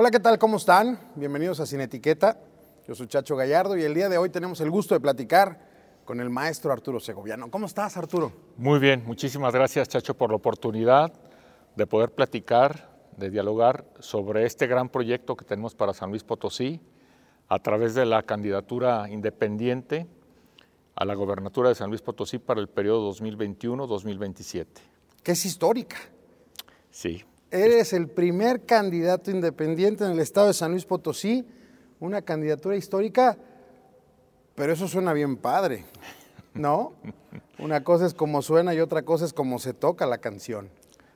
Hola, ¿qué tal? ¿Cómo están? Bienvenidos a Sin Etiqueta. Yo soy Chacho Gallardo y el día de hoy tenemos el gusto de platicar con el maestro Arturo Segoviano. ¿Cómo estás, Arturo? Muy bien, muchísimas gracias, Chacho, por la oportunidad de poder platicar, de dialogar sobre este gran proyecto que tenemos para San Luis Potosí a través de la candidatura independiente a la gobernatura de San Luis Potosí para el periodo 2021-2027. Que es histórica. Sí. Eres el primer candidato independiente en el estado de San Luis Potosí, una candidatura histórica, pero eso suena bien padre, ¿no? Una cosa es como suena y otra cosa es como se toca la canción.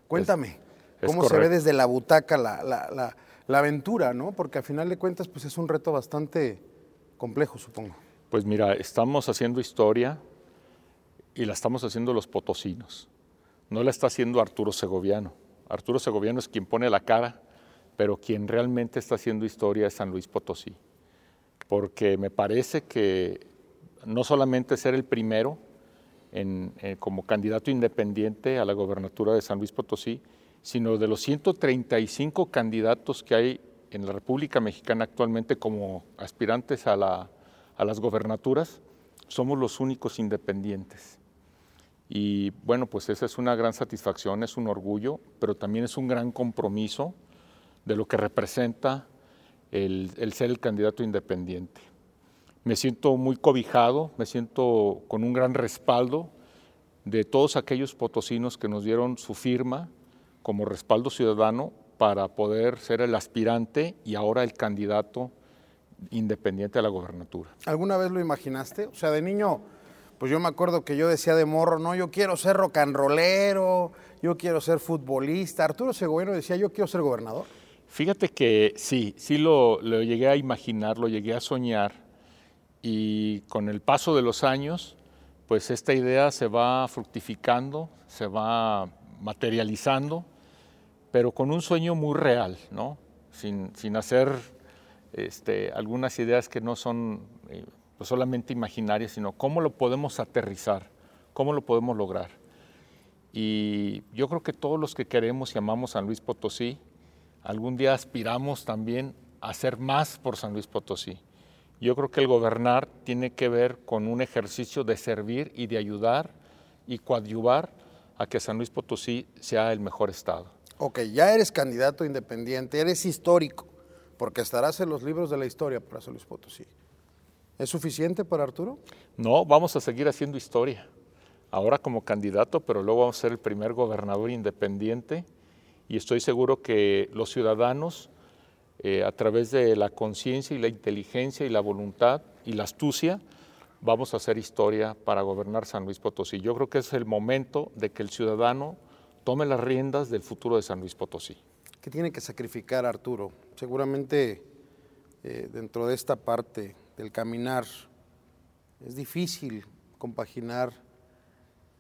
Cuéntame, es ¿cómo se ve desde la butaca la, la- la- la aventura, ¿no? Porque a final de cuentas, pues es un reto bastante complejo, supongo. Pues mira, estamos haciendo historia y la estamos haciendo los potosinos. No la está haciendo Arturo Segoviano. Arturo Segoviano es quien pone la cara, pero quien realmente está haciendo historia es San Luis Potosí. Porque me parece que no solamente ser el primero en- eh, como candidato independiente a la gobernatura de San Luis Potosí, sino de los 135 candidatos que hay en la República Mexicana actualmente como aspirantes a, a las gobernaturas, somos los únicos independientes. Y bueno, pues esa es una gran satisfacción, es un orgullo, pero también es un gran compromiso de lo que representa el, ser el candidato independiente. Me siento muy cobijado, me siento con un gran respaldo de todos aquellos potosinos que nos dieron su firma como respaldo ciudadano para poder ser el aspirante y ahora el candidato independiente a la gobernatura. ¿Alguna vez lo imaginaste? O sea, de niño, pues yo me acuerdo que yo decía de morro, no, yo quiero ser rollero, yo quiero ser futbolista. Arturo Segoviano decía, yo quiero ser gobernador. Fíjate que sí, sí lo, lo llegué a imaginar, lo llegué a soñar y con el paso de los años, pues esta idea se va fructificando, se va materializando, pero con un sueño muy real, ¿no? Sin, sin hacer este, algunas ideas que no son eh, pues solamente imaginarias, sino cómo lo podemos aterrizar, cómo lo podemos lograr. Y yo creo que todos los que queremos y amamos San Luis Potosí, algún día aspiramos también a hacer más por San Luis Potosí. Yo creo que el gobernar tiene que ver con un ejercicio de servir y de ayudar y coadyuvar a que San Luis Potosí sea el mejor estado. Ok, ya eres candidato independiente, eres histórico, porque estarás en los libros de la historia para San Luis Potosí. ¿Es suficiente para Arturo? No, vamos a seguir haciendo historia. Ahora como candidato, pero luego vamos a ser el primer gobernador independiente y estoy seguro que los ciudadanos, eh, a través de la conciencia y la inteligencia y la voluntad y la astucia, vamos a hacer historia para gobernar San Luis Potosí. Yo creo que es el momento de que el ciudadano tome las riendas del futuro de San Luis Potosí. ¿Qué tiene que sacrificar Arturo? Seguramente eh, dentro de esta parte del caminar es difícil compaginar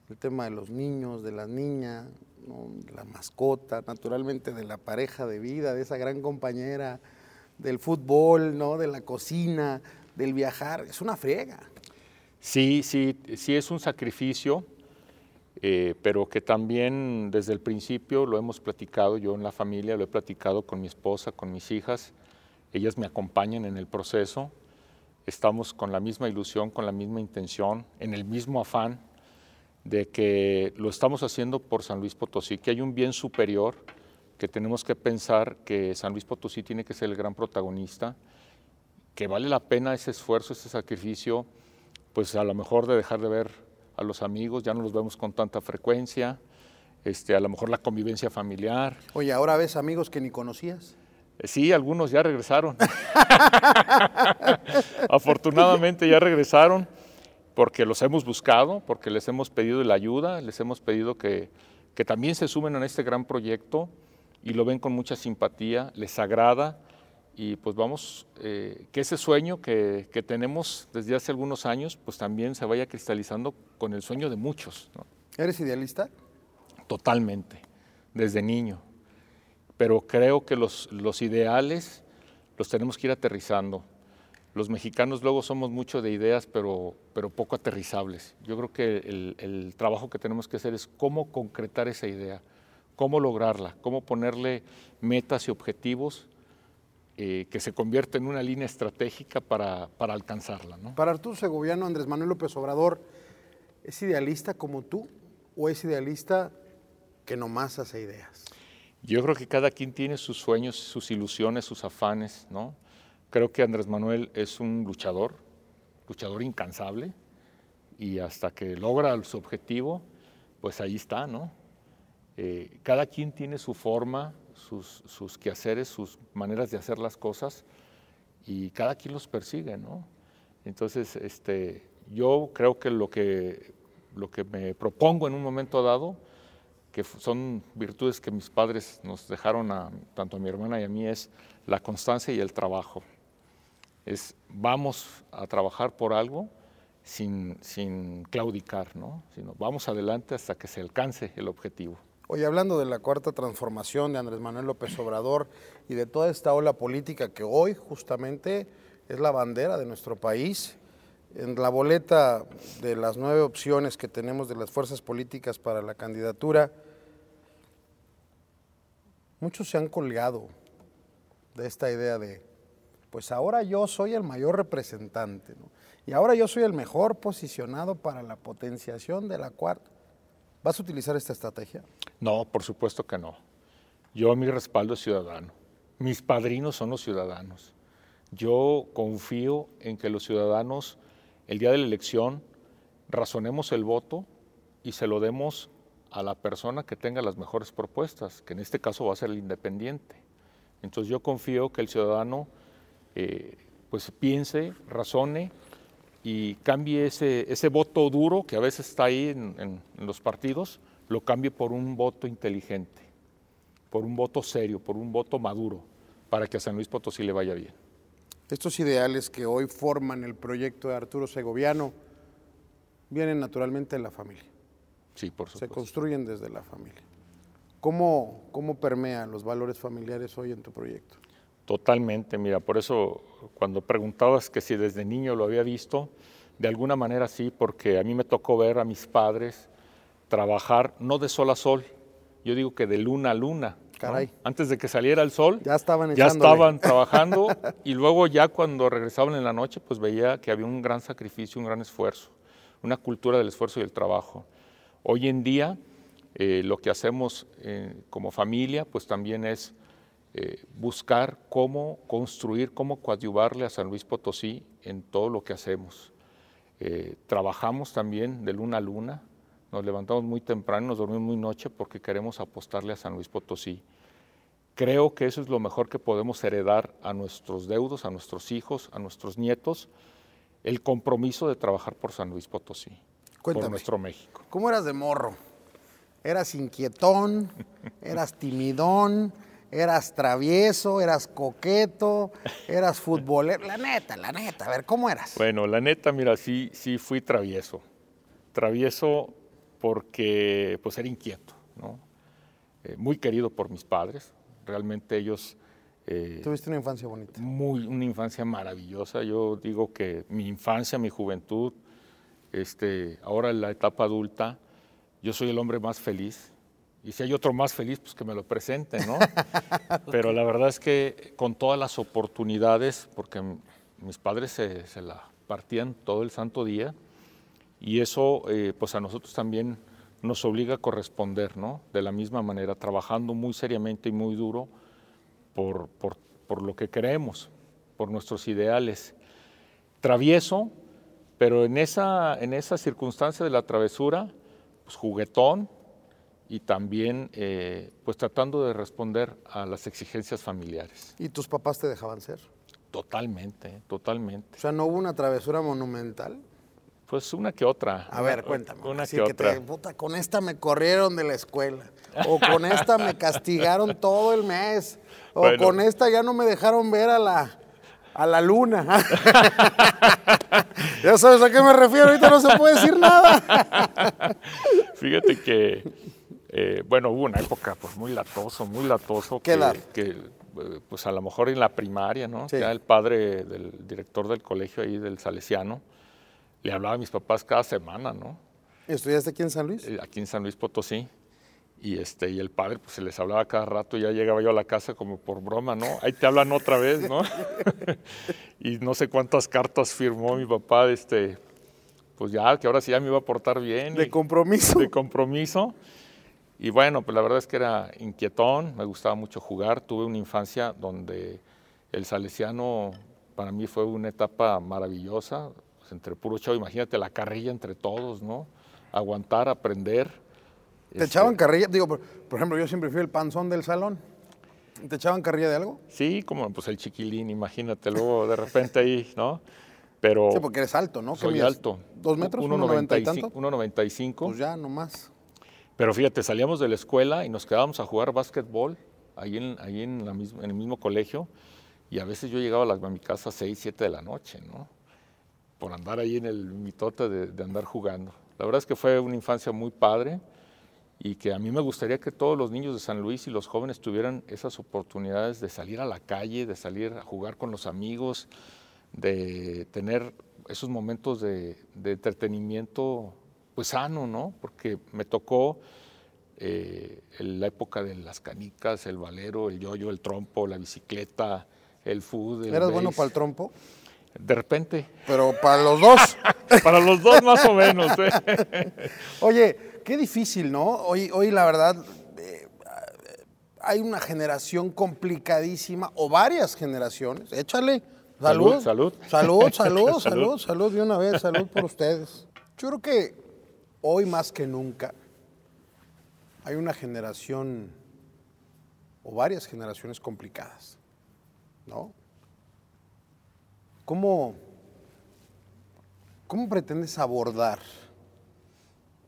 el tema de los niños, de las niñas, ¿no? de la mascota, naturalmente de la pareja de vida, de esa gran compañera, del fútbol, ¿no? de la cocina, del viajar. Es una friega. Sí, sí, sí es un sacrificio, eh, pero que también desde el principio lo hemos platicado, yo en la familia lo he platicado con mi esposa, con mis hijas, ellas me acompañan en el proceso, estamos con la misma ilusión, con la misma intención, en el mismo afán de que lo estamos haciendo por San Luis Potosí, que hay un bien superior, que tenemos que pensar que San Luis Potosí tiene que ser el gran protagonista, que vale la pena ese esfuerzo, ese sacrificio, pues a lo mejor de dejar de ver a los amigos, ya no los vemos con tanta frecuencia, este, a lo mejor la convivencia familiar. Oye, ahora ves amigos que ni conocías. Sí, algunos ya regresaron. Afortunadamente ya regresaron porque los hemos buscado, porque les hemos pedido la ayuda, les hemos pedido que, que también se sumen a este gran proyecto y lo ven con mucha simpatía, les agrada y pues vamos, eh, que ese sueño que, que tenemos desde hace algunos años, pues también se vaya cristalizando con el sueño de muchos, ¿no? ¿Eres idealista? totalmente, desde niño. Pero creo que los, los ideales los tenemos que ir aterrizando. Los mexicanos luego somos mucho de ideas, pero, pero poco aterrizables. Yo creo que el, el trabajo que tenemos que hacer es cómo concretar esa idea, cómo lograrla, cómo ponerle metas y objetivos eh, que se convierte en una línea estratégica para, para alcanzarla. Para Arturo Segoviano, Andrés Manuel López Obrador, ¿es idealista como tú o es idealista que nomás hace ideas? Yo creo que cada quien tiene sus sueños, sus ilusiones, sus afanes, ¿no? Creo que Andrés Manuel es un luchador, luchador incansable, y hasta que logra su objetivo, pues ahí está, ¿no? Eh, cada quien tiene su forma, sus, sus, quehaceres, sus maneras de hacer las cosas, y cada quien los persigue, ¿no? Entonces, este, yo creo que lo que, lo que me propongo en un momento dado, que son virtudes que mis padres nos dejaron a, tanto a mi hermana y a mí, es la constancia y el trabajo. Es vamos a trabajar por algo sin, sin claudicar, ¿no? sino vamos adelante hasta que se alcance el objetivo. Hoy hablando de la cuarta transformación de Andrés Manuel López Obrador y de toda esta ola política que hoy justamente es la bandera de nuestro país, en la boleta de las nueve opciones que tenemos de las fuerzas políticas para la candidatura, muchos se han colgado de esta idea de, pues ahora yo soy el mayor representante, ¿no? y ahora yo soy el mejor posicionado para la potenciación de la cuarta. ¿Vas a utilizar esta estrategia? No, por supuesto que no. Yo mi respaldo es ciudadano. Mis padrinos son los ciudadanos. Yo confío en que los ciudadanos el día de la elección razonemos el voto y se lo demos a la persona que tenga las mejores propuestas, que en este caso va a ser el independiente. Entonces yo confío que el ciudadano eh, pues piense, razone y cambie ese, ese voto duro que a veces está ahí en, en los partidos, lo cambie por un voto inteligente, por un voto serio, por un voto maduro, para que a San Luis Potosí le vaya bien. Estos ideales que hoy forman el proyecto de Arturo Segoviano vienen naturalmente de la familia. Sí, por Se supuesto. construyen desde la familia. ¿Cómo, ¿Cómo permean los valores familiares hoy en tu proyecto? Totalmente, mira, por eso cuando preguntabas que si desde niño lo había visto, de alguna manera sí, porque a mí me tocó ver a mis padres trabajar no de sol a sol, yo digo que de luna a luna. ¿no? Caray. Antes de que saliera el sol, Ya estaban ya estaban trabajando y luego ya cuando regresaban en la noche, pues veía que había un gran sacrificio, un gran esfuerzo, una cultura del esfuerzo y el trabajo. Hoy en día, eh, lo que hacemos eh, como familia, pues también es eh, buscar cómo construir, cómo coadyuvarle a San Luis Potosí en todo lo que hacemos. Trabajamos también de luna a luna, nos levantamos muy temprano, nos dormimos muy noche porque queremos apostarle a San Luis Potosí. Creo que eso es lo mejor que podemos heredar a nuestros deudos, a nuestros hijos, a nuestros nietos, el compromiso de trabajar por San Luis Potosí, Cuéntame. por nuestro México. ¿Cómo eras de morro? ¿Eras inquietón? ¿Eras timidón? ¿Eras travieso? ¿Eras coqueto? ¿Eras futbolero? La neta, la neta. A ver, ¿cómo eras? Bueno, la neta, mira, sí, sí fui travieso. Travieso porque pues era inquieto, ¿no? Eh, muy querido por mis padres. Realmente ellos eh, Tuviste una infancia bonita. muy, una infancia maravillosa. Yo digo que mi infancia, mi juventud, este, ahora en la etapa adulta, yo soy el hombre más feliz. Y si hay otro más feliz, pues que me lo presente, ¿no? Pero la verdad es que con todas las oportunidades, porque mis padres se, se la partían todo el santo día, y eso eh, pues a nosotros también nos obliga a corresponder, ¿no? De la misma manera, trabajando muy seriamente y muy duro por, por, por lo que queremos, por nuestros ideales. Travieso, pero en esa, en esa circunstancia de la travesura, pues juguetón y también eh, pues tratando de responder a las exigencias familiares. ¿Y tus papás te dejaban ser? Totalmente, totalmente. O sea, ¿no hubo una travesura monumental? Pues una que otra. A ver, cuéntame. Una Así que, que otra. te, puta, con esta me corrieron de la escuela. O con esta me castigaron todo el mes. O Bueno. con esta ya no me dejaron ver a la, a la luna. ya sabes a qué me refiero, ahorita no se puede decir nada. Fíjate que, eh, bueno, hubo una época pues muy latoso, muy latoso. ¿Qué que, edad? que, eh, pues a lo mejor en la primaria, ¿no? Sí. Ya el padre del director del colegio ahí, del Salesiano, le hablaba a mis papás cada semana, ¿no? ¿Estudiaste aquí en San Luis? Eh, Aquí en San Luis Potosí. Y, este, y el padre pues, se les hablaba cada rato, ya llegaba yo a la casa como por broma, ¿no? Ahí te hablan otra vez, ¿no? y no sé cuántas cartas firmó mi papá, este, pues ya, que ahora sí ya me iba a portar bien. De compromiso. De compromiso. Y bueno, pues la verdad es que era inquietón, me gustaba mucho jugar, tuve una infancia donde el salesiano para mí fue una etapa maravillosa, pues, entre puro chavo, imagínate la carrilla entre todos, ¿no? Aguantar, aprender ¿Te echaban este, carrilla? Digo, por, ejemplo, yo siempre fui el panzón del salón. ¿Te echaban carrilla de algo? Sí, como pues el chiquilín, imagínate, luego de repente ahí, ¿no? Pero... Sí, porque eres alto, ¿no? Soy alto. ¿Dos metros? ¿Uno noventa y tanto? 1.95. Pues ya, nomás. Pero fíjate, salíamos de la escuela y nos quedábamos a jugar básquetbol ahí en, ahí en, la en el mismo colegio y a veces yo llegaba a, mi casa a 6, 7 de la noche, ¿no? Por andar ahí en el mitote de, de andar jugando. La verdad es que fue una infancia muy padre y que a mí me gustaría que todos los niños de San Luis y los jóvenes tuvieran esas oportunidades de salir a la calle, de salir a jugar con los amigos, de tener esos momentos de, entretenimiento pues sano, ¿no? Porque me tocó eh, la época de las canicas, el valero, el yoyo, el trompo, la bicicleta, el food. ¿Eras bueno para el trompo? De repente. Pero para los dos. para los dos más o menos. ¿eh? Oye, qué difícil, ¿no? Hoy, hoy la verdad, eh, hay una generación complicadísima, o varias generaciones. Échale. Salud. Salud. Salud, salud, salud, salud, de una vez, salud por ustedes. Yo creo que hoy más que nunca hay una generación o varias generaciones complicadas, ¿no? ¿Cómo, cómo pretendes abordar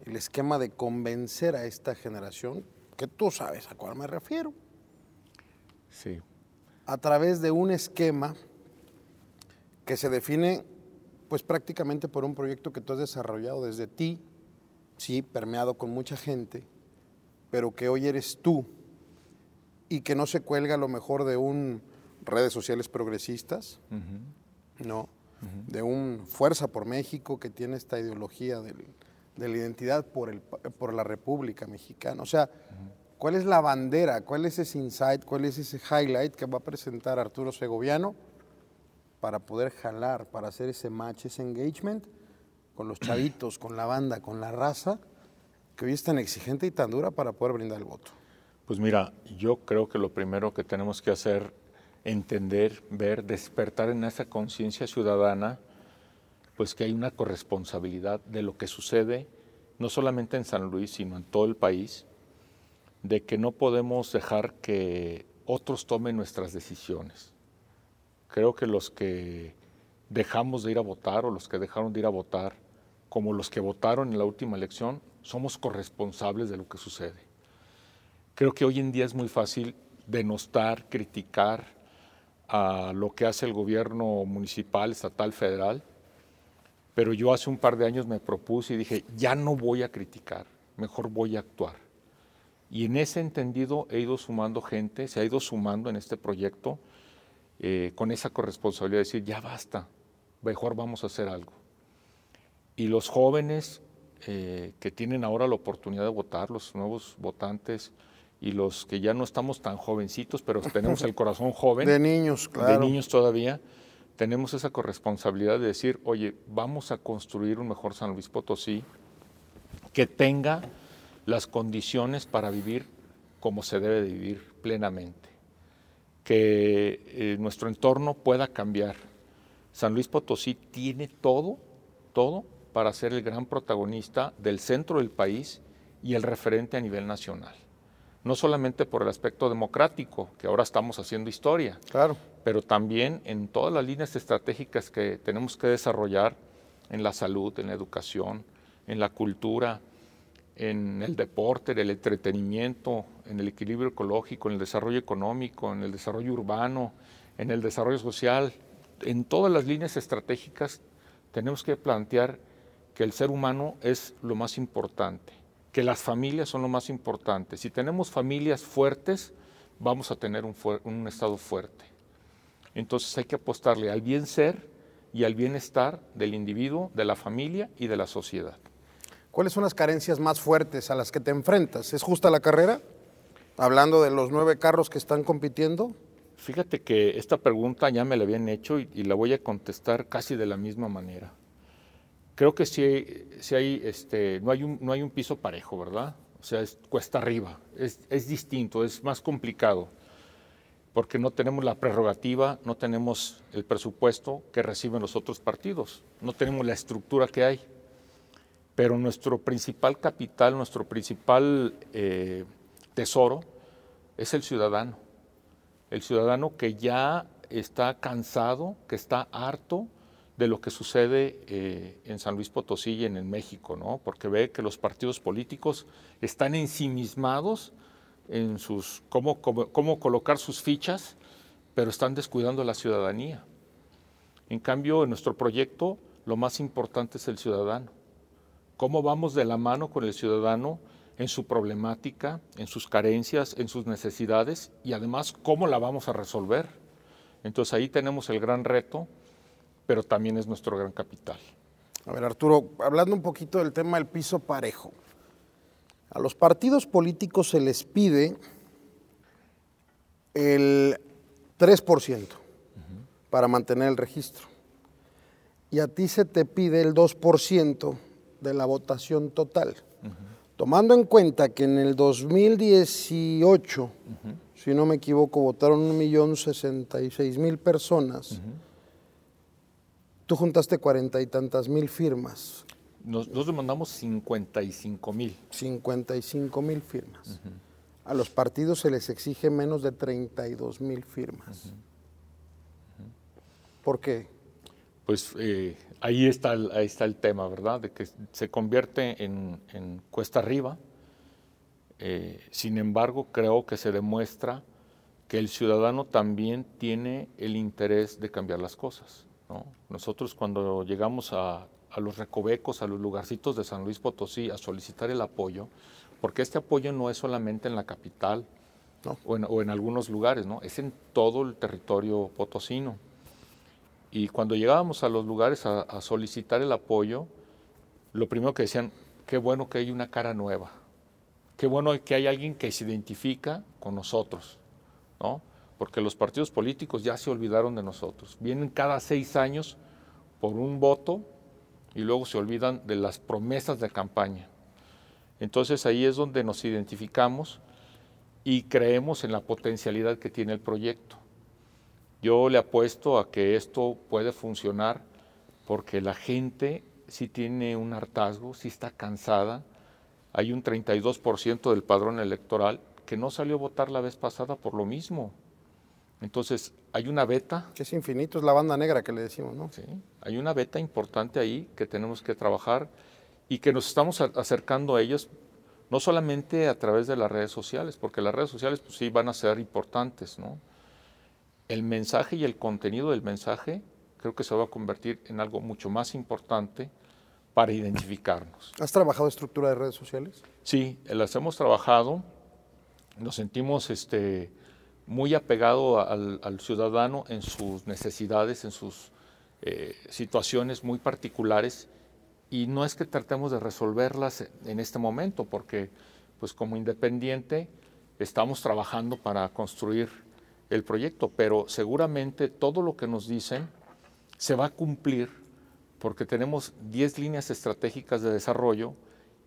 el esquema de convencer a esta generación, que tú sabes a cuál me refiero. Sí. A través de un esquema que se define pues prácticamente por un proyecto que tú has desarrollado desde ti, sí, permeado con mucha gente, pero que hoy eres tú y que no se cuelga a lo mejor de un redes sociales progresistas, no, de un Fuerza por México que tiene esta ideología del, de la identidad por, el, por la República Mexicana. O sea, ¿cuál es la bandera? ¿Cuál es ese insight? ¿Cuál es ese highlight que va a presentar Arturo Segoviano para poder jalar, para hacer ese match, ese engagement con los chavitos, con la banda, con la raza, que hoy es tan exigente y tan dura para poder brindar el voto? Pues mira, yo creo que lo primero que tenemos que hacer, entender, ver, despertar en esa conciencia ciudadana, pues que hay una corresponsabilidad de lo que sucede, no solamente en San Luis, sino en todo el país, de que no podemos dejar que otros tomen nuestras decisiones. Creo que los que dejamos de ir a votar o los que dejaron de ir a votar, como los que votaron en la última elección, somos corresponsables de lo que sucede. Creo que hoy en día es muy fácil denostar, criticar a lo que hace el gobierno municipal, estatal, federal, pero yo hace un par de años me propuse y dije, ya no voy a criticar, mejor voy a actuar. Y en ese entendido he ido sumando gente, se ha ido sumando en este proyecto eh, con esa corresponsabilidad de decir, ya basta, mejor vamos a hacer algo. Y los jóvenes eh, que tienen ahora la oportunidad de votar, los nuevos votantes y los que ya no estamos tan jovencitos, pero tenemos el corazón joven. De niños, claro. De niños todavía tenemos esa corresponsabilidad de decir, oye, vamos a construir un mejor San Luis Potosí que tenga las condiciones para vivir como se debe de vivir plenamente, que eh, nuestro entorno pueda cambiar. San Luis Potosí tiene todo, todo para ser el gran protagonista del centro del país y el referente a nivel nacional. No solamente por el aspecto democrático, que ahora estamos haciendo historia, claro pero también en todas las líneas estratégicas que tenemos que desarrollar en la salud, en la educación, en la cultura, en el deporte, en el entretenimiento, en el equilibrio ecológico, en el desarrollo económico, en el desarrollo urbano, en el desarrollo social. En todas las líneas estratégicas tenemos que plantear que el ser humano es lo más importante, que las familias son lo más importante. Si tenemos familias fuertes, vamos a tener un, un Estado fuerte. Entonces hay que apostarle al bien ser y al bienestar del individuo, de la familia y de la sociedad. ¿Cuáles son las carencias más fuertes a las que te enfrentas? ¿Es justa la carrera? Hablando de los nueve carros que están compitiendo. Fíjate que esta pregunta ya me la habían hecho y, la voy a contestar casi de la misma manera. Creo que si, si hay, este, no, hay un, no hay un piso parejo, ¿verdad? O sea, es cuesta arriba, es, es distinto, es más complicado, porque no tenemos la prerrogativa, no tenemos el presupuesto que reciben los otros partidos, no tenemos la estructura que hay. Pero nuestro principal capital, nuestro principal eh, tesoro es el ciudadano el ciudadano que ya está cansado, que está harto de lo que sucede eh, en San Luis Potosí y en el México, ¿no? Porque ve que los partidos políticos están ensimismados en sus cómo, cómo, colocar sus fichas, pero están descuidando a la ciudadanía. En cambio, en nuestro proyecto, lo más importante es el ciudadano. ¿Cómo vamos de la mano con el ciudadano en su problemática, en sus carencias, en sus necesidades y además cómo la vamos a resolver. Entonces ahí tenemos el gran reto, pero también es nuestro gran capital. A ver, Arturo, hablando un poquito del tema del piso parejo. A los partidos políticos se les pide el 3% para mantener el registro. Y a ti se te pide el 2% de la votación total. Tomando en cuenta que en el 2018, si no me equivoco, votaron 1.066.000 personas, tú juntaste cuarenta y tantas mil firmas. Nosotros mandamos 55 mil. 55 mil firmas. A los partidos se les exige menos de 32 mil firmas. ¿Por qué? Pues eh, ahí, está el, ahí está el tema, ¿verdad? De que se convierte en, cuesta arriba. Eh, sin embargo, creo que se demuestra que el ciudadano también tiene el interés de cambiar las cosas. Nosotros cuando llegamos a, los recovecos, a los lugarcitos de San Luis Potosí a solicitar el apoyo, porque este apoyo no es solamente en la capital o, en, o, en, algunos lugares, ¿no? es en todo el territorio potosino. Y cuando llegábamos a los lugares a, solicitar el apoyo, lo primero que decían, qué bueno que hay una cara nueva, qué bueno que hay alguien que se identifica con nosotros, ¿no? Porque los partidos políticos ya se olvidaron de nosotros. Vienen cada seis años por un voto y luego se olvidan de las promesas de campaña. Entonces ahí es donde nos identificamos y creemos en la potencialidad que tiene el proyecto. Yo le apuesto a que esto puede funcionar porque la gente sí tiene un hartazgo, sí está cansada. Hay un 32% del padrón electoral que no salió a votar la vez pasada por lo mismo. Entonces, hay una beta. Que es infinito, es la banda negra que le decimos, ¿no? Sí, hay una beta importante ahí que tenemos que trabajar y que nos estamos acercando a ellos no solamente a través de las redes sociales, porque las redes sociales pues sí van a ser importantes, ¿no? el mensaje y el contenido del mensaje creo que se va a convertir en algo mucho más importante para identificarnos. ¿Has trabajado estructura de redes sociales? Sí, las hemos trabajado, nos sentimos este, muy apegados al, ciudadano en sus necesidades, en sus eh, situaciones muy particulares y no es que tratemos de resolverlas en este momento, porque pues como independiente estamos trabajando para construir el proyecto, pero seguramente todo lo que nos dicen se va a cumplir porque tenemos 10 líneas estratégicas de desarrollo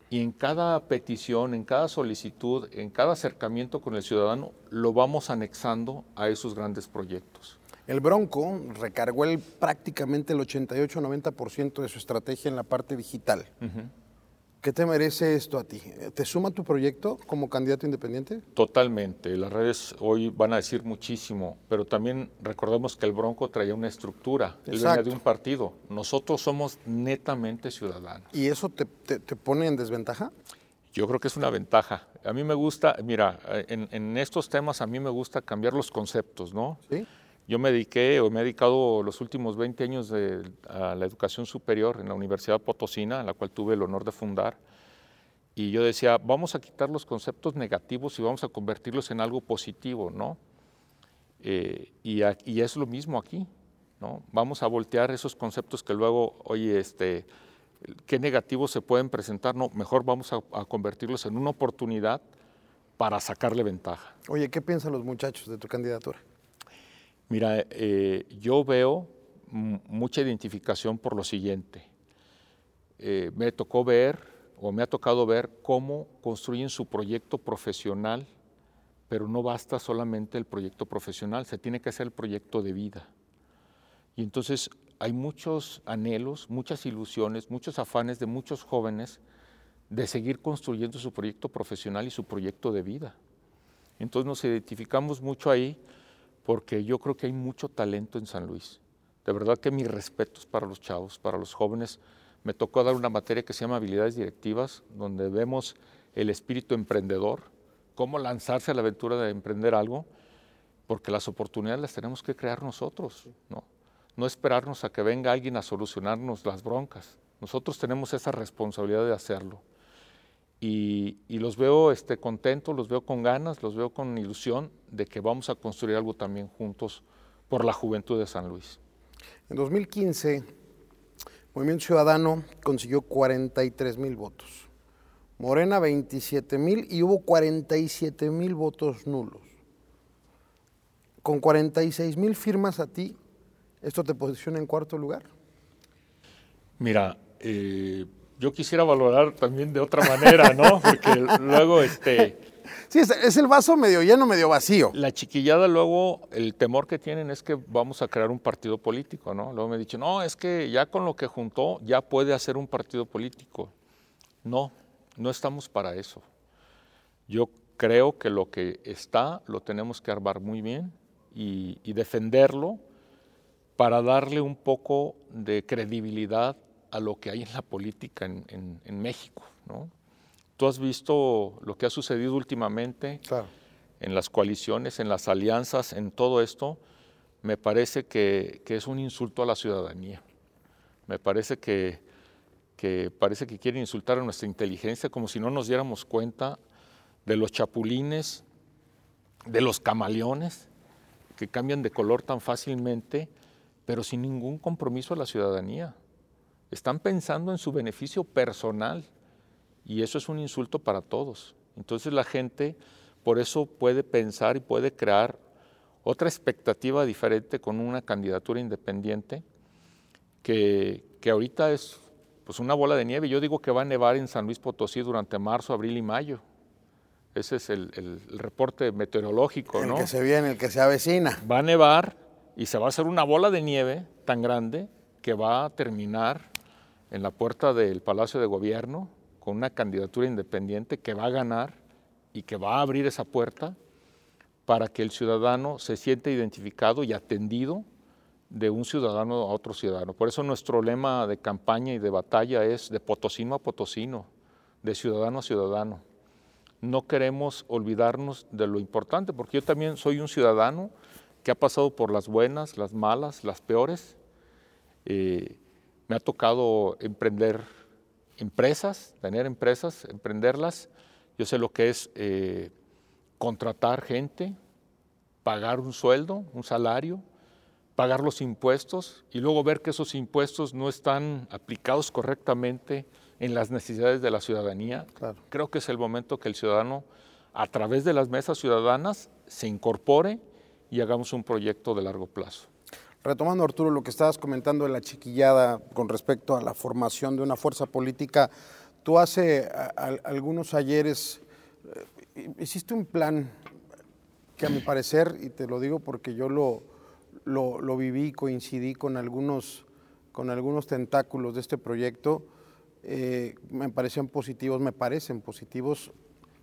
y en cada petición, en cada solicitud, en cada acercamiento con el ciudadano, lo vamos anexando a esos grandes proyectos. El Bronco recargó el, prácticamente el 88-90% de su estrategia en la parte digital. ¿Qué te merece esto a ti? ¿Te suma tu proyecto como candidato independiente? Totalmente. Las redes hoy van a decir muchísimo, pero también recordemos que el Bronco traía una estructura. Él venía de un partido. Nosotros somos netamente ciudadanos. ¿Y eso te, pone en desventaja? Yo creo que es una ventaja. A mí me gusta, mira, en, en estos temas a mí me gusta cambiar los conceptos, ¿no? Sí. Yo me dediqué o me he dedicado los últimos 20 años a la educación superior en la Universidad Potosina, a la cual tuve el honor de fundar. Y yo decía, vamos a quitar los conceptos negativos y vamos a convertirlos en algo positivo, ¿no? Eh, y, es lo mismo aquí, ¿no? Vamos a voltear esos conceptos que luego, oye, este, qué negativos se pueden presentar, no, mejor vamos a, convertirlos en una oportunidad para sacarle ventaja. Oye, ¿qué piensan los muchachos de tu candidatura? Mira, eh, yo veo mucha identificación por lo siguiente. Eh, me tocó ver o me ha tocado ver cómo construyen su proyecto profesional, pero no basta solamente el proyecto profesional, se tiene que hacer el proyecto de vida. Y entonces hay muchos anhelos, muchas ilusiones, muchos afanes de muchos jóvenes de seguir construyendo su proyecto profesional y su proyecto de vida. Entonces nos identificamos mucho ahí porque yo creo que hay mucho talento en San Luis. De verdad que mis respetos para los chavos, para los jóvenes. Me tocó dar una materia que se llama habilidades directivas, donde vemos el espíritu emprendedor, cómo lanzarse a la aventura de emprender algo, porque las oportunidades las tenemos que crear nosotros, ¿no? no esperarnos a que venga alguien a solucionarnos las broncas. Nosotros tenemos esa responsabilidad de hacerlo. Y, los veo este, contentos, los veo con ganas, los veo con ilusión de que vamos a construir algo también juntos por la juventud de San Luis. En 2015, Movimiento Ciudadano consiguió 43 mil votos. Morena 27 mil y hubo 47 mil votos nulos. Con 46 mil firmas a ti, ¿Esto te posiciona en cuarto lugar? Mira, eh, yo quisiera valorar también de otra manera, ¿no? Porque luego, este... Sí, es, el vaso medio lleno, medio vacío. La chiquillada luego, el temor que tienen es que vamos a crear un partido político, ¿no? Luego me he dicho, no, es que ya con lo que juntó ya puede hacer un partido político. No, no estamos para eso. Yo creo que lo que está lo tenemos que armar muy bien y, y defenderlo para darle un poco de credibilidad a lo que hay en la política en, México. ¿no? Tú has visto lo que ha sucedido últimamente en las coaliciones, en las alianzas, en todo esto. Me parece que, es un insulto a la ciudadanía. Me parece que, que parece que quieren insultar a nuestra inteligencia como si no nos diéramos cuenta de los chapulines, de los camaleones que cambian de color tan fácilmente pero sin ningún compromiso a la ciudadanía. Están pensando en su beneficio personal y eso es un insulto para todos. Entonces la gente por eso puede pensar y puede crear otra expectativa diferente con una candidatura independiente que, ahorita es pues una bola de nieve. Yo digo que va a nevar en San Luis Potosí durante marzo, abril y mayo. Ese es el, reporte meteorológico, el que se viene, el que se avecina. Va a nevar y se va a hacer una bola de nieve tan grande que va a terminar en la puerta del Palacio de Gobierno con una candidatura independiente que va a ganar y que va a abrir esa puerta para que el ciudadano se siente identificado y atendido de un ciudadano a otro ciudadano. Por eso nuestro lema de campaña y de batalla es de potosino a potosino, de ciudadano a ciudadano. No queremos olvidarnos de lo importante, porque yo también soy un ciudadano que ha pasado por las buenas, las malas, las peores. Eh, me ha tocado emprender empresas, tener empresas, emprenderlas. Yo sé lo que es eh, contratar gente, pagar un sueldo, un salario, pagar los impuestos y luego ver que esos impuestos no están aplicados correctamente en las necesidades de la ciudadanía. Creo que es el momento que el ciudadano, a través de las mesas ciudadanas, se incorpore y hagamos un proyecto de largo plazo. Retomando, Arturo, lo que estabas comentando en la chiquillada con respecto a la formación de una fuerza política, tú hace algunos ayeres eh, hiciste un plan que a mi parecer, y te lo digo porque yo lo, lo, viví, coincidí con algunos, con algunos tentáculos de este proyecto, eh, me parecían positivos, me parecen positivos.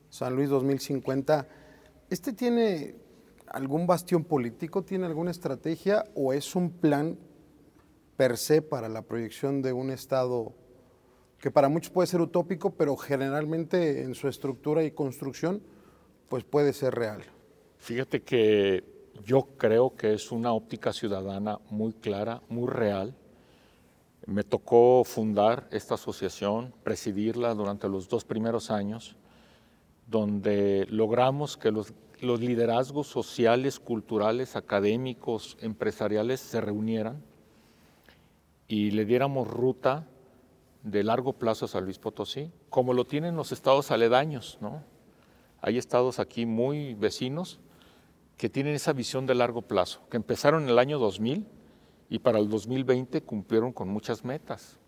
San Luis 2050, este tiene algún bastión político? ¿Tiene alguna estrategia o es un plan per se para la proyección de un Estado que para muchos puede ser utópico, pero generalmente en su estructura y construcción pues puede ser real? Fíjate que yo creo que es una óptica ciudadana muy clara, muy real. Me tocó fundar esta asociación, presidirla durante los dos primeros años, donde logramos que los los liderazgos sociales, culturales, académicos, empresariales se reunieran y le diéramos ruta de largo plazo a San Luis Potosí, como lo tienen los estados aledaños. Hay estados aquí muy vecinos que tienen esa visión de largo plazo, que empezaron en el año 2000 y para el 2020 cumplieron con muchas metas.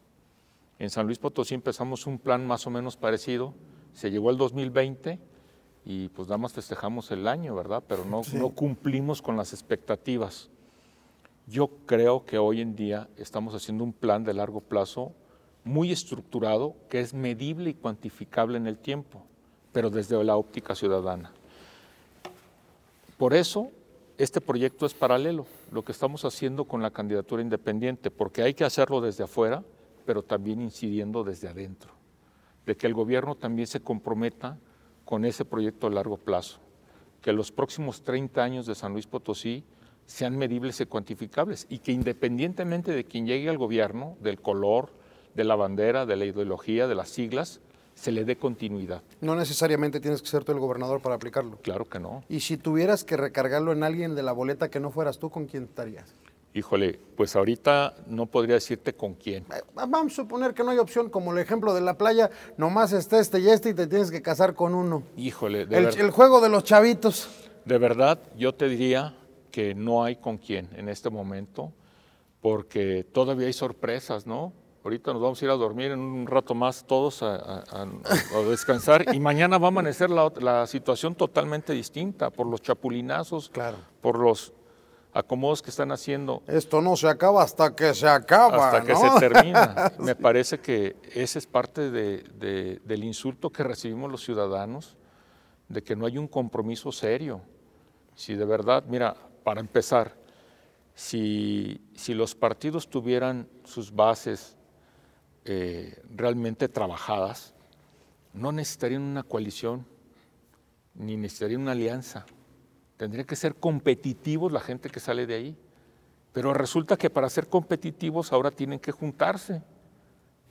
En San Luis Potosí empezamos un plan más o menos parecido, se llegó al 2020 y pues nada más festejamos el año, ¿verdad? Pero no, no cumplimos con las expectativas. Yo creo que hoy en día estamos haciendo un plan de largo plazo muy estructurado que es medible y cuantificable en el tiempo, pero desde la óptica ciudadana. Por eso, este proyecto es paralelo, lo que estamos haciendo con la candidatura independiente, porque hay que hacerlo desde afuera, pero también incidiendo desde adentro, de que el gobierno también se comprometa con ese proyecto a largo plazo, que los próximos 30 años de San Luis Potosí sean medibles y cuantificables y que independientemente de quien llegue al gobierno, del color, de la bandera, de la ideología, de las siglas, se le dé continuidad. No necesariamente tienes que ser tú el gobernador para aplicarlo. Claro que no. Y si tuvieras que recargarlo en alguien de la boleta que no fueras tú, ¿con quién estarías? Híjole, pues ahorita no podría decirte con quién. Eh, vamos a suponer que no hay opción, como el ejemplo de la playa, nomás está este y este y te tienes que casar con uno. Híjole, de el, el juego de los chavitos. De verdad, yo te diría que no hay con quién en este momento, porque todavía hay sorpresas, ¿no? Ahorita nos vamos a ir a dormir en un rato más todos a, descansar y mañana va a amanecer la, la, situación totalmente distinta por los chapulinazos, claro. por los acomodos que están haciendo. Esto no se acaba hasta que se acaba. Hasta que se termina. Me parece que ese es parte de, del insulto que recibimos los ciudadanos, de que no hay un compromiso serio. Si de verdad, mira, para empezar, si, si los partidos tuvieran sus bases eh, realmente trabajadas, no necesitarían una coalición, ni necesitarían una alianza. Tendría que ser competitivos la gente que sale de ahí. Pero resulta que para ser competitivos ahora tienen que juntarse.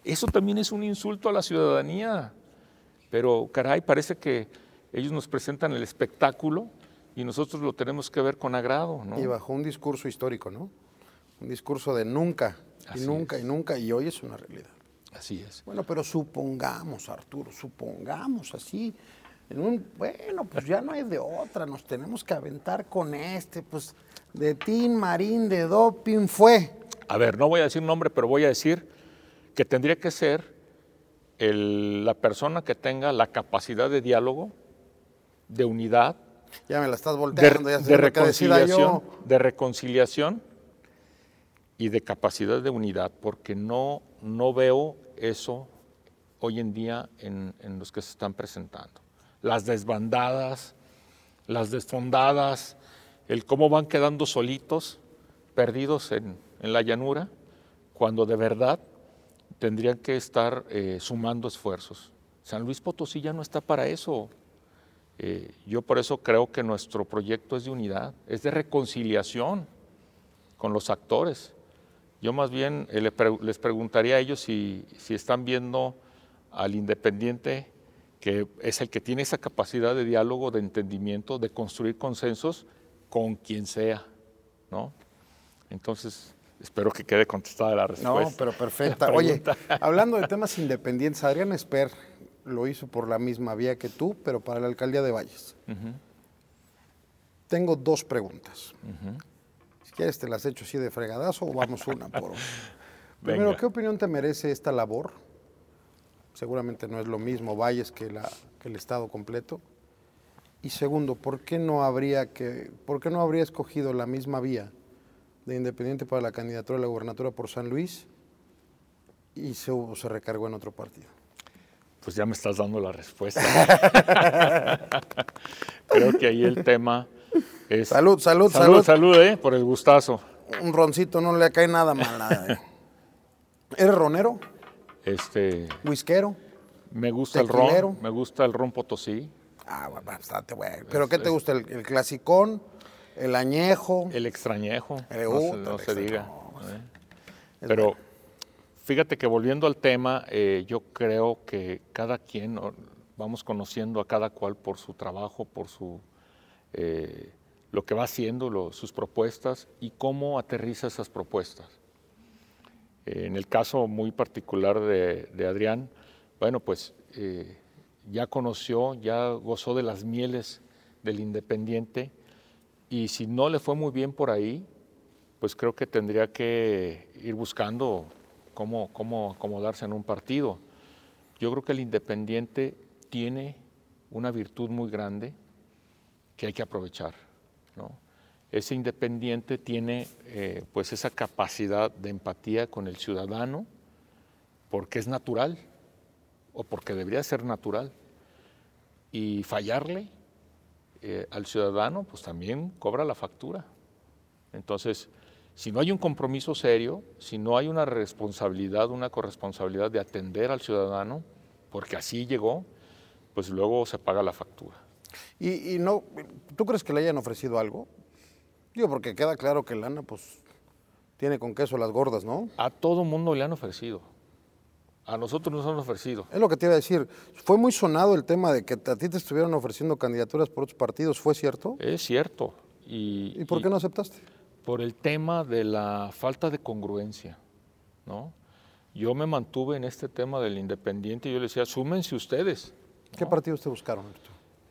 Eso también es un insulto a la ciudadanía. Pero caray, parece que ellos nos presentan el espectáculo y nosotros lo tenemos que ver con agrado. Y bajo un discurso histórico, ¿no? Un discurso de nunca, y nunca, y nunca, y hoy es una realidad. Así es. Bueno, pero supongamos, Arturo, supongamos así. En un, bueno, pues ya no hay de otra, nos tenemos que aventar con este, pues de Tin Marín, de Doping fue. A ver, no voy a decir nombre, pero voy a decir que tendría que ser la persona que tenga la capacidad de diálogo, de unidad. Ya me la estás volteando, de, de reconciliación, de reconciliación y de capacidad de unidad, porque no, no veo eso hoy en día en, los que se están presentando. Las desbandadas, las desfondadas, el cómo van quedando solitos, perdidos en, la llanura, cuando de verdad tendrían que estar eh, sumando esfuerzos. San Luis Potosí ya no está para eso. Eh, yo por eso creo que nuestro proyecto es de unidad, es de reconciliación con los actores. Yo más bien eh, les preguntaría a ellos si, están viendo al independiente, que es el que tiene esa capacidad de diálogo, de entendimiento, de construir consensos con quien sea, ¿no? Entonces, espero que quede contestada la respuesta. No, pero perfecta. Oye, hablando de temas independientes, Adrián Esper lo hizo por la misma vía que tú, pero para la alcaldía de Valles. Tengo dos preguntas. ¿Quieres te las hecho así de fregadazo o vamos una por una? Primero, ¿qué opinión te merece esta labor? Seguramente no es lo mismo Valles que, la, que el Estado completo. Y segundo, ¿por qué no habría que, por qué no habría escogido la misma vía de Independiente para la candidatura a la gubernatura por San Luis y se, se recargó en otro partido? Pues ya me estás dando la respuesta. Creo que ahí el tema salud, salud, salud. Salud, eh, por el gustazo. Un roncito no le cae nada mal. ¿Eres ronero? Este. ¿Whiskero? Me gusta el ron. Me gusta el ron potosí. Ah, bastante bueno. ¿Pero qué te gusta? ¿El, el clasicón? ¿El añejo? El extrañejo. no, se, diga. Eh. Pero fíjate que volviendo al tema, eh, yo creo que cada quien, vamos conociendo a cada cual por su trabajo, por su lo que va haciendo, sus propuestas y cómo aterriza esas propuestas. En el caso muy particular de, Adrián, bueno, pues eh, ya conoció, ya gozó de las mieles del Independiente y si no le fue muy bien por ahí, pues creo que tendría que ir buscando cómo, cómo acomodarse en un partido. Yo creo que el Independiente tiene una virtud muy grande que hay que aprovechar. Ese independiente tiene eh, pues esa capacidad de empatía con el ciudadano porque es natural o porque debería ser natural. Y fallarle eh, al ciudadano pues también cobra la factura. Entonces, si no hay un compromiso serio, si no hay una responsabilidad, una corresponsabilidad de atender al ciudadano, porque así llegó, pues luego se paga la factura. Y, no, ¿tú crees que le hayan ofrecido algo? Digo, porque queda claro que Lana, pues, tiene con queso las gordas, ¿no? A todo mundo le han ofrecido. A nosotros nos han ofrecido. Es lo que te iba a decir. Fue muy sonado el tema de que a ti te estuvieron ofreciendo candidaturas por otros partidos, ¿fue cierto? Es cierto. ¿Y, ¿Y por qué no aceptaste? Por el tema de la falta de congruencia, ¿no? Yo me mantuve en este tema del independiente y yo le decía, súmense ustedes. ¿Qué partidos te buscaron?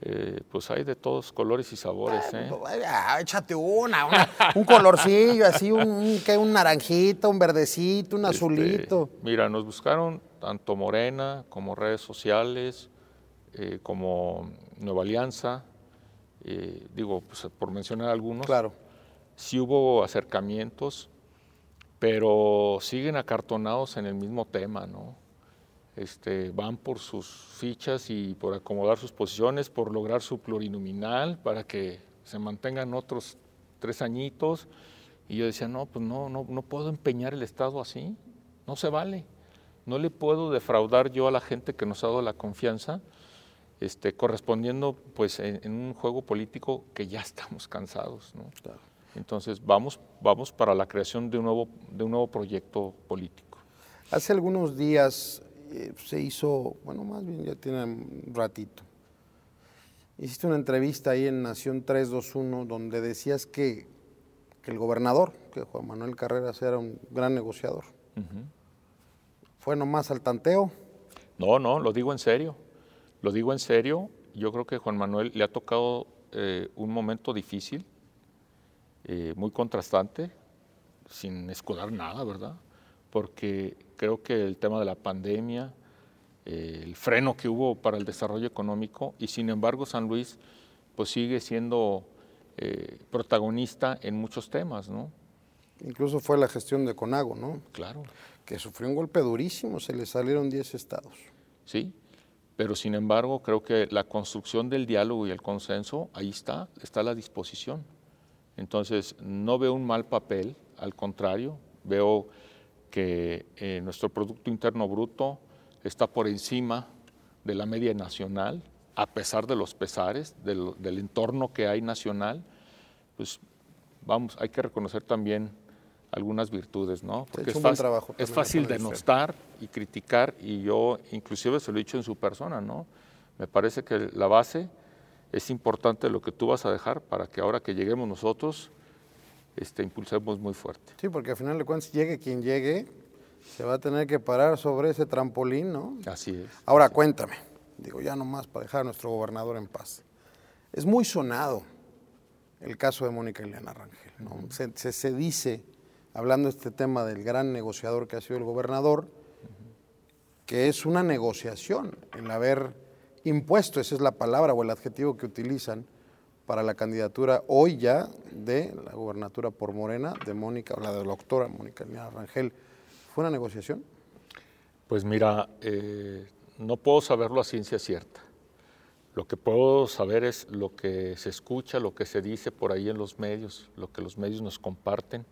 Eh, pues hay de todos colores y sabores. ¿eh? Pues, échate una, un colorcillo, así, un, un, naranjito, un verdecito, un este, azulito. Mira, nos buscaron tanto Morena como redes sociales, eh, como Nueva Alianza, digo, pues, por mencionar algunos. Claro. Sí hubo acercamientos, pero siguen acartonados en el mismo tema, ¿no? Este, van por sus fichas y por acomodar sus posiciones, por lograr su plurinominal, para que se mantengan otros tres añitos. Y yo decía, no, pues no, no, no puedo empeñar el Estado así, no se vale. No le puedo defraudar yo a la gente que nos ha dado la confianza, este, correspondiendo pues en, un juego político que ya estamos cansados. ¿no? Entonces vamos, vamos para la creación de un, nuevo, de un nuevo proyecto político. Hace algunos días eh, se hizo, bueno, más bien ya tiene un ratito, hiciste una entrevista ahí en Nación 321 donde decías que, que el gobernador, que Juan Manuel Carreras era un gran negociador. ¿Fue nomás al tanteo? No, no, lo digo en serio. Lo digo en serio. Yo creo que Juan Manuel le ha tocado eh, un momento difícil eh, muy contrastante, sin escudar nada, ¿verdad? Porque creo que el tema de la pandemia, eh, el freno que hubo para el desarrollo económico, y sin embargo San Luis pues sigue siendo eh, protagonista en muchos temas, ¿no? Incluso fue la gestión de Conago, ¿no? Claro. Que sufrió un golpe durísimo, se le salieron 10 estados. Sí, pero sin embargo creo que la construcción del diálogo y el consenso, ahí está, está a la disposición. Entonces, no veo un mal papel, al contrario, veo que eh, nuestro Producto Interno Bruto está por encima de la media nacional, a pesar de los pesares, del, entorno que hay nacional, pues vamos, hay que reconocer también algunas virtudes, ¿no? Porque es, fácil, trabajo es fácil denostar y criticar, y yo inclusive se lo he dicho en su persona, ¿no? Me parece que la base es importante lo que tú vas a dejar para que ahora que lleguemos nosotros, este, impulsemos muy fuerte. Sí, porque al final de cuentas, llegue quien llegue, se va a tener que parar sobre ese trampolín, ¿no? Así es. Ahora cuéntame, digo ya nomás para dejar a nuestro gobernador en paz. Es muy sonado el caso de Mónica Elena Rangel, ¿no? se, se, dice, hablando de este tema del gran negociador que ha sido el gobernador, que es una negociación el haber impuesto, esa es la palabra o el adjetivo que utilizan para la candidatura hoy ya de la gobernatura por Morena de Mónica, o la de la doctora Mónica Rangel. ¿Fue una negociación? Pues mira, eh, no puedo saberlo a ciencia cierta. Lo que puedo saber es lo que se escucha, lo que se dice por ahí en los medios, lo que los medios nos comparten.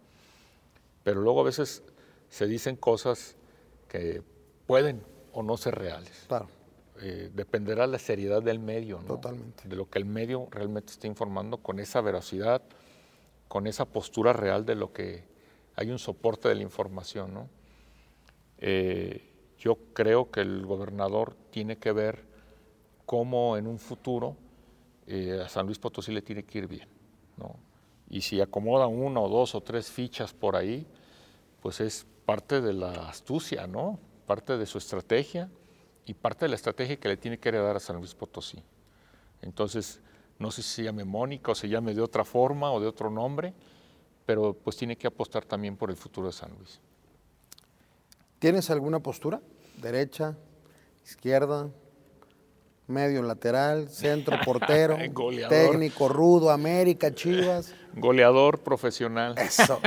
Pero luego a veces se dicen cosas que pueden o no ser reales. Claro. Eh, dependerá la seriedad del medio, Totalmente. De lo que el medio realmente está informando con esa veracidad, con esa postura real de lo que hay un soporte de la información, ¿no? Eh, yo creo que el gobernador tiene que ver cómo en un futuro eh, a San Luis Potosí le tiene que ir bien, ¿no? Y si acomoda una o dos o tres fichas por ahí, pues es parte de la astucia, ¿no? Parte de su estrategia y parte de la estrategia que le tiene que heredar a San Luis Potosí. Entonces, no sé si se llame Mónica o se llame de otra forma o de otro nombre, pero pues tiene que apostar también por el futuro de San Luis. ¿Tienes alguna postura? ¿Derecha? ¿Izquierda? medio lateral, centro, portero, técnico, rudo, América, Chivas. Goleador profesional. Eso.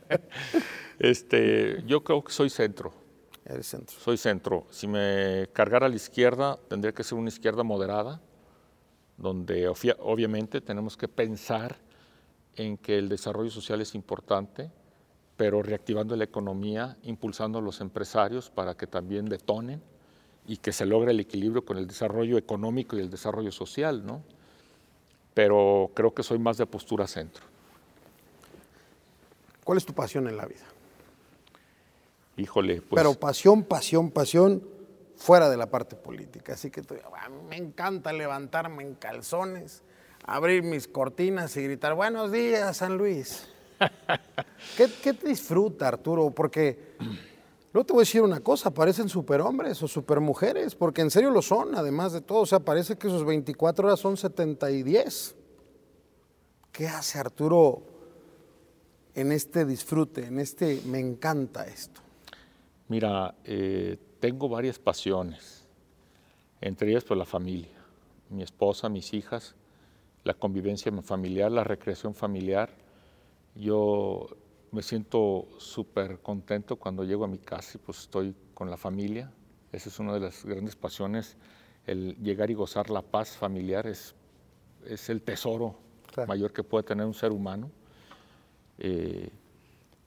este, yo creo que soy centro. Eres centro. Soy centro. Si me cargara a la izquierda, tendría que ser una izquierda moderada, donde obviamente tenemos que pensar en que el desarrollo social es importante, pero reactivando la economía, impulsando a los empresarios para que también detonen y que se logre el equilibrio con el desarrollo económico y el desarrollo social, ¿no? Pero creo que soy más de postura centro. ¿Cuál es tu pasión en la vida? Híjole, pues... Pero pasión, pasión, pasión fuera de la parte política. Así que ah, me encanta levantarme en calzones, abrir mis cortinas y gritar, buenos días, San Luis. ¿Qué, ¿Qué, te disfruta, Arturo? Porque Luego te voy a decir una cosa, parecen superhombres o supermujeres, porque en serio lo son, además de todo. O sea, parece que sus 24 horas son 70 y 10. ¿Qué hace Arturo en este disfrute, en este me encanta esto? Mira, eh, tengo varias pasiones, entre ellas pues la familia, mi esposa, mis hijas, la convivencia familiar, la recreación familiar. Yo me siento súper contento cuando llego a mi casa y pues estoy con la familia. Esa es una de las grandes pasiones, el llegar y gozar la paz familiar es, es el tesoro mayor que puede tener un ser humano. Eh,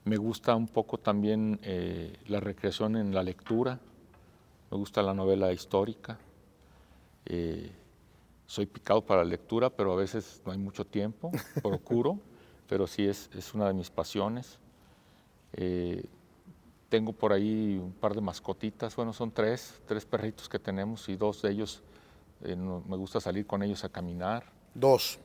me gusta un poco también eh, la recreación en la lectura, me gusta la novela histórica. Eh, soy picado para la lectura, pero a veces no hay mucho tiempo, procuro pero sí es, es una de mis pasiones. Eh, tengo por ahí un par de mascotitas, bueno, son tres, tres perritos que tenemos y dos de ellos eh, me gusta salir con ellos a caminar. Dos.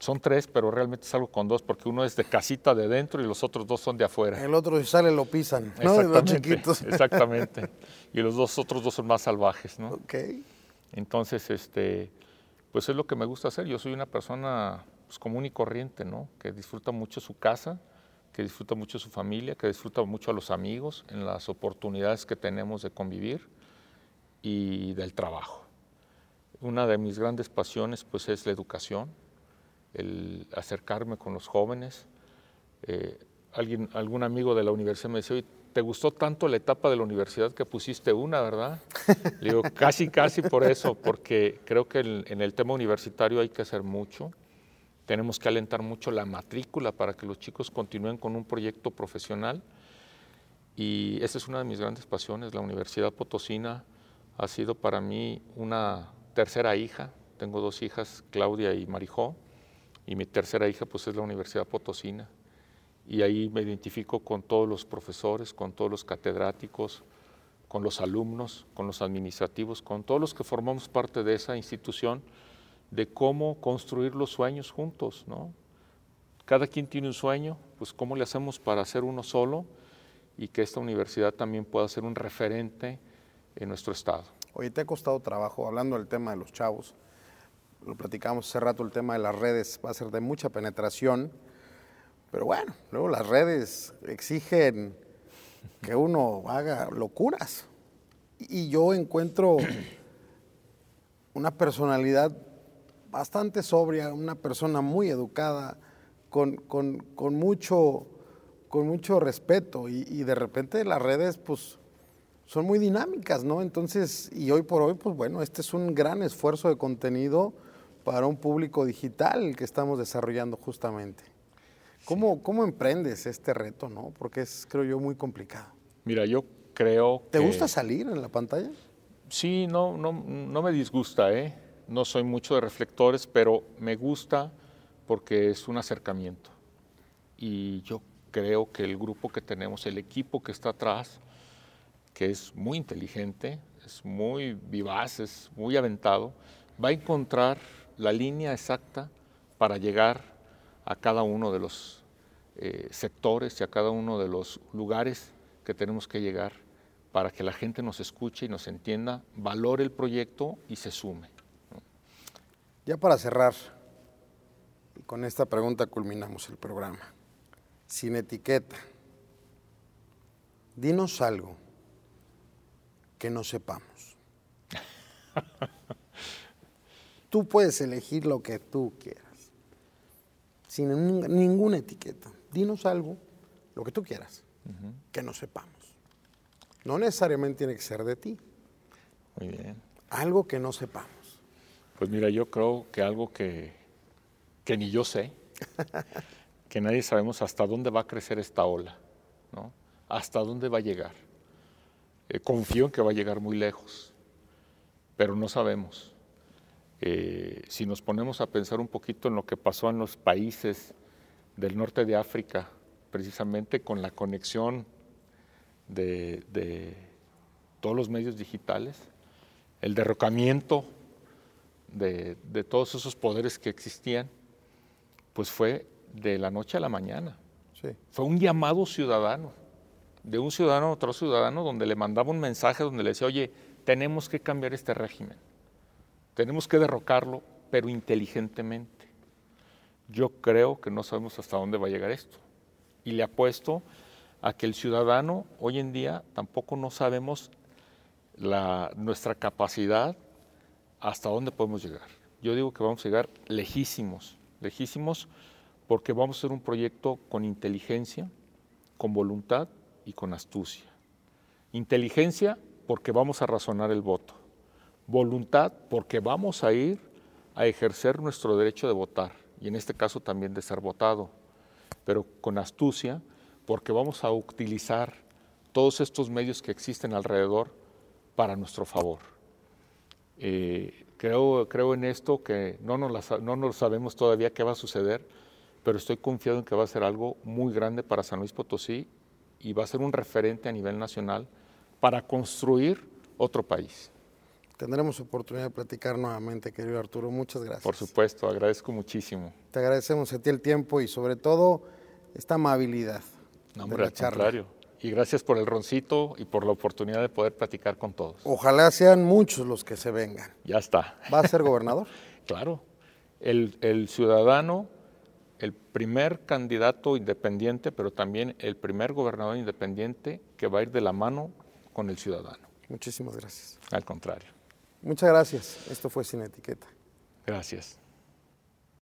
Son tres, pero realmente salgo con dos porque uno es de casita de dentro y los otros dos son de afuera. El otro si sale lo pisan, ¿no? Los chiquitos. Exactamente. Y los dos otros dos son más salvajes, ¿no? Ok. Entonces, este, pues es lo que me gusta hacer. Yo soy una persona pues, común y corriente, ¿no? Que disfruta mucho su casa, que disfruta mucho su familia, que disfruta mucho a los amigos en las oportunidades que tenemos de convivir y del trabajo. Una de mis grandes pasiones pues es la educación, el acercarme con los jóvenes. Eh, alguien, algún amigo de la universidad me decía, ¿te gustó tanto la etapa de la universidad que pusiste una, verdad? Le digo, casi, casi por eso, porque creo que en el tema universitario hay que hacer mucho tenemos que alentar mucho la matrícula para que los chicos continúen con un proyecto profesional. Y esa es una de mis grandes pasiones. La Universidad Potosina ha sido para mí una tercera hija. Tengo dos hijas, Claudia y Marijó, y mi tercera hija pues es la Universidad Potosina. Y ahí me identifico con todos los profesores, con todos los catedráticos, con los alumnos, con los administrativos, con todos los que formamos parte de esa institución de cómo construir los sueños juntos, ¿no? Cada quien tiene un sueño, pues cómo le hacemos para hacer uno solo y que esta universidad también pueda ser un referente en nuestro estado. Oye, te ha costado trabajo, hablando del tema de los chavos, lo platicamos hace rato, el tema de las redes va a ser de mucha penetración, pero bueno, luego las redes exigen que uno haga locuras. Y yo encuentro una personalidad bastante sobria, una persona muy educada, con, mucho, con mucho respeto y, de repente las redes pues son muy dinámicas, ¿no? Entonces, y hoy por hoy, pues bueno, este es un gran esfuerzo de contenido para un público digital que estamos desarrollando justamente. ¿Cómo, ¿Cómo emprendes este reto, no? Porque es, creo yo, muy complicado. Mira, yo creo ¿Te gusta salir en la pantalla? Sí, no, no, no me disgusta, ¿eh? no soy mucho de reflectores, pero me gusta porque es un acercamiento. Y yo creo que el grupo que tenemos, el equipo que está atrás, que es muy inteligente, es muy vivaz, es muy aventado, va a encontrar la línea exacta para llegar a cada uno de los eh, sectores y a cada uno de los lugares que tenemos que llegar para que la gente nos escuche y nos entienda, valore el proyecto y se sume. Ya para cerrar, con esta pregunta culminamos el programa. Sin etiqueta, dinos algo que no sepamos. tú puedes elegir lo que tú quieras, sin ninguna etiqueta. Dinos algo, lo que tú quieras, que no sepamos. No necesariamente tiene que ser de ti. Muy bien. Algo que no sepamos. Pues mira, yo creo que algo que, que ni yo sé, que nadie sabemos hasta dónde va a crecer esta ola, ¿no? Hasta dónde va a llegar. Eh, confío en que va a llegar muy lejos, pero no sabemos. Eh, si nos ponemos a pensar un poquito en lo que pasó en los países del norte de África, precisamente con la conexión de, todos los medios digitales, el derrocamiento de, todos esos poderes que existían, pues fue de la noche a la mañana. Fue un llamado ciudadano, de un ciudadano a otro ciudadano, donde le mandaba un mensaje donde le decía, oye, tenemos que cambiar este régimen, tenemos que derrocarlo, pero inteligentemente. Yo creo que no sabemos hasta dónde va a llegar esto. Y le apuesto a que el ciudadano hoy en día tampoco no sabemos la, nuestra capacidad hasta dónde podemos llegar. Yo digo que vamos a llegar lejísimos, lejísimos porque vamos a hacer un proyecto con inteligencia, con voluntad y con astucia. Inteligencia porque vamos a razonar el voto. Voluntad porque vamos a ir a ejercer nuestro derecho de votar y en este caso también de ser votado, pero con astucia porque vamos a utilizar todos estos medios que existen alrededor para nuestro favor. Eh, creo, creo en esto que no nos, no nos sabemos todavía qué va a suceder, pero estoy confiado en que va a ser algo muy grande para San Luis Potosí y va a ser un referente a nivel nacional para construir otro país. Tendremos oportunidad de platicar nuevamente, querido Arturo. Muchas gracias. Por supuesto, agradezco muchísimo. Te agradecemos a ti el tiempo y sobre todo esta amabilidad. No, hombre, al contrario. Y gracias por el roncito y por la oportunidad de poder platicar con todos. Ojalá sean muchos los que se vengan. Ya está. ¿Va a ser gobernador? claro. El, el, ciudadano, el primer candidato independiente, pero también el primer gobernador independiente que va a ir de la mano con el ciudadano. Muchísimas gracias. Al contrario. Muchas gracias. Esto fue Sin Etiqueta. Gracias.